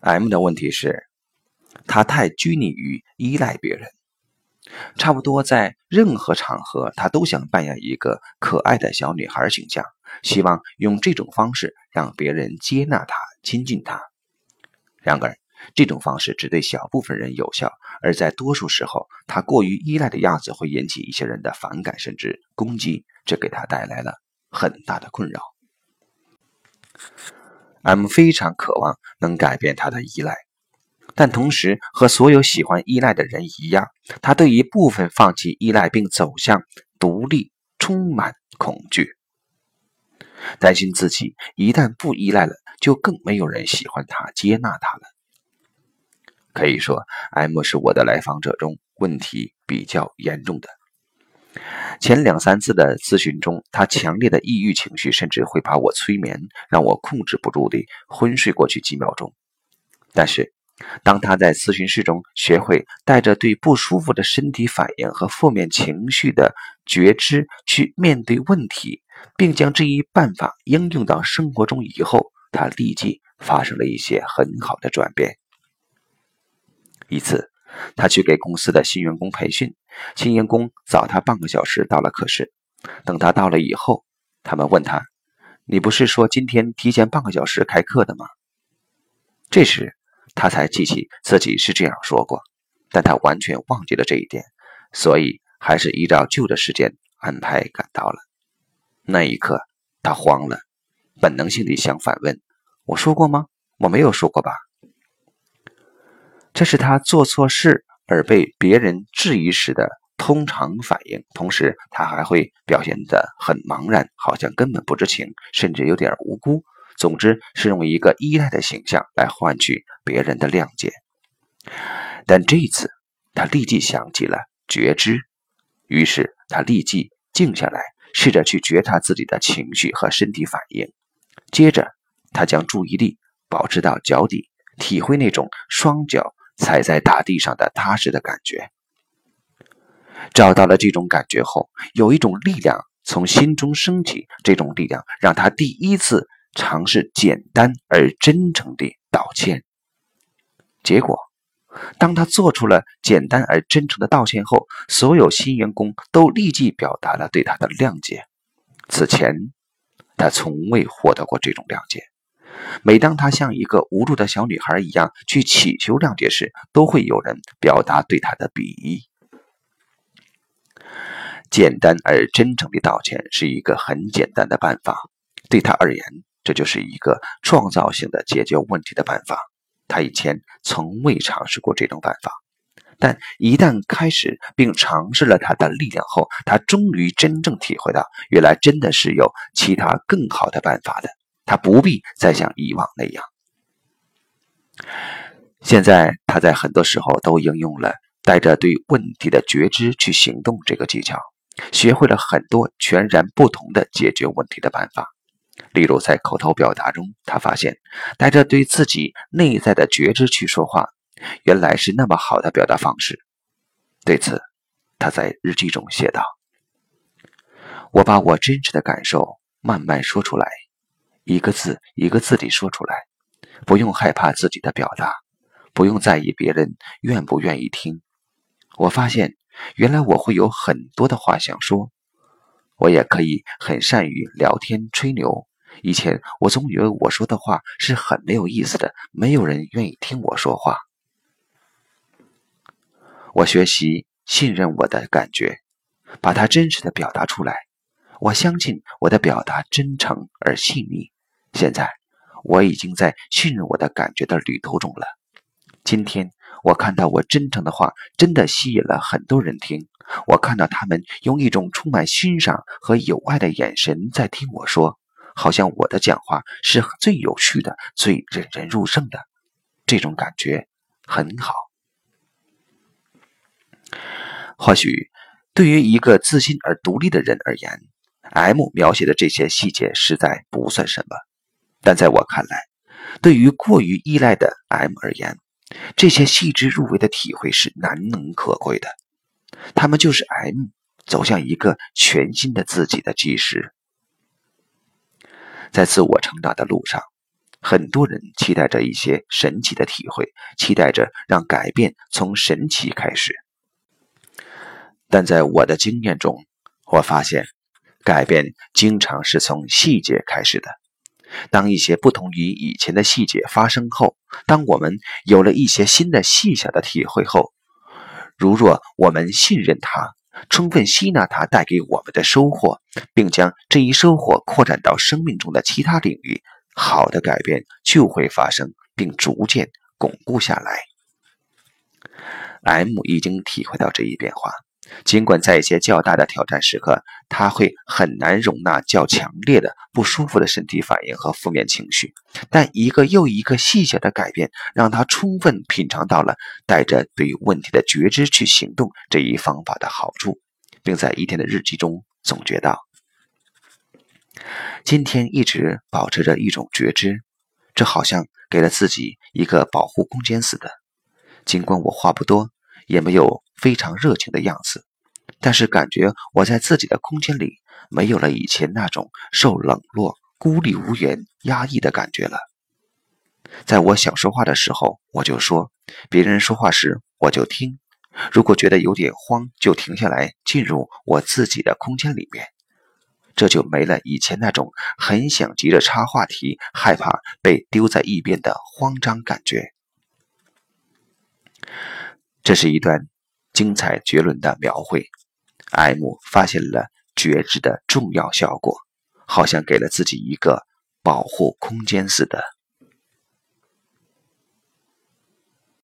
M 的问题是，他太拘泥于依赖别人，差不多在任何场合，他都想扮演一个可爱的小女孩形象，希望用这种方式让别人接纳他、亲近他。然而，这种方式只对小部分人有效，而在多数时候，他过于依赖的样子会引起一些人的反感甚至攻击，这给他带来了很大的困扰。M 非常渴望能改变他的依赖，但同时和所有喜欢依赖的人一样，他对一部分放弃依赖并走向独立充满恐惧，担心自己一旦不依赖了，就更没有人喜欢他、接纳他了。可以说，M 是我的来访者中问题比较严重的。前两三次的咨询中，他强烈的抑郁情绪甚至会把我催眠，让我控制不住地昏睡过去几秒钟。但是，当他在咨询室中学会带着对不舒服的身体反应和负面情绪的觉知去面对问题，并将这一办法应用到生活中以后，他立即发生了一些很好的转变。一次，他去给公司的新员工培训，新员工早他半个小时到了课室。等他到了以后，他们问他：“你不是说今天提前半个小时开课的吗？”这时，他才记起自己是这样说过，但他完全忘记了这一点，所以还是依照旧的时间安排赶到了。那一刻，他慌了，本能性地想反问：“我说过吗？我没有说过吧？”这是他做错事而被别人质疑时的通常反应，同时他还会表现得很茫然，好像根本不知情，甚至有点无辜。总之是用一个依赖的形象来换取别人的谅解。但这一次他立即想起了觉知，于是他立即静下来，试着去觉察自己的情绪和身体反应。接着，他将注意力保持到脚底，体会那种双脚。踩在大地上的踏实的感觉，找到了这种感觉后，有一种力量从心中升起。这种力量让他第一次尝试简单而真诚地道歉。结果，当他做出了简单而真诚的道歉后，所有新员工都立即表达了对他的谅解。此前，他从未获得过这种谅解。每当他像一个无助的小女孩一样去祈求谅解时，都会有人表达对他的鄙夷。简单而真诚的道歉是一个很简单的办法，对他而言，这就是一个创造性的解决问题的办法。他以前从未尝试过这种办法，但一旦开始并尝试了他的力量后，他终于真正体会到，原来真的是有其他更好的办法的。他不必再像以往那样。现在，他在很多时候都应用了带着对问题的觉知去行动这个技巧，学会了很多全然不同的解决问题的办法。例如，在口头表达中，他发现带着对自己内在的觉知去说话，原来是那么好的表达方式。对此，他在日记中写道：“我把我真实的感受慢慢说出来。”一个字一个字地说出来，不用害怕自己的表达，不用在意别人愿不愿意听。我发现，原来我会有很多的话想说，我也可以很善于聊天吹牛。以前我总以为我说的话是很没有意思的，没有人愿意听我说话。我学习信任我的感觉，把它真实的表达出来。我相信我的表达真诚而细腻。现在，我已经在信任我的感觉的旅途中了。今天，我看到我真诚的话真的吸引了很多人听。我看到他们用一种充满欣赏和友爱的眼神在听我说，好像我的讲话是最有趣的、最引人入胜的。这种感觉很好。或许，对于一个自信而独立的人而言，M 描写的这些细节实在不算什么。但在我看来，对于过于依赖的 M 而言，这些细致入微的体会是难能可贵的。他们就是 M 走向一个全新的自己的基石。在自我成长的路上，很多人期待着一些神奇的体会，期待着让改变从神奇开始。但在我的经验中，我发现，改变经常是从细节开始的。当一些不同于以前的细节发生后，当我们有了一些新的细小的体会后，如若我们信任它，充分吸纳它带给我们的收获，并将这一收获扩展到生命中的其他领域，好的改变就会发生，并逐渐巩固下来。M 已经体会到这一变化。尽管在一些较大的挑战时刻，他会很难容纳较强烈的不舒服的身体反应和负面情绪，但一个又一个细小的改变，让他充分品尝到了带着对于问题的觉知去行动这一方法的好处，并在一天的日记中总结道：“今天一直保持着一种觉知，这好像给了自己一个保护空间似的。尽管我话不多。”也没有非常热情的样子，但是感觉我在自己的空间里没有了以前那种受冷落、孤立无援、压抑的感觉了。在我想说话的时候，我就说；别人说话时，我就听。如果觉得有点慌，就停下来，进入我自己的空间里面。这就没了以前那种很想急着插话题、害怕被丢在一边的慌张感觉。这是一段精彩绝伦的描绘。艾姆发现了觉知的重要效果，好像给了自己一个保护空间似的。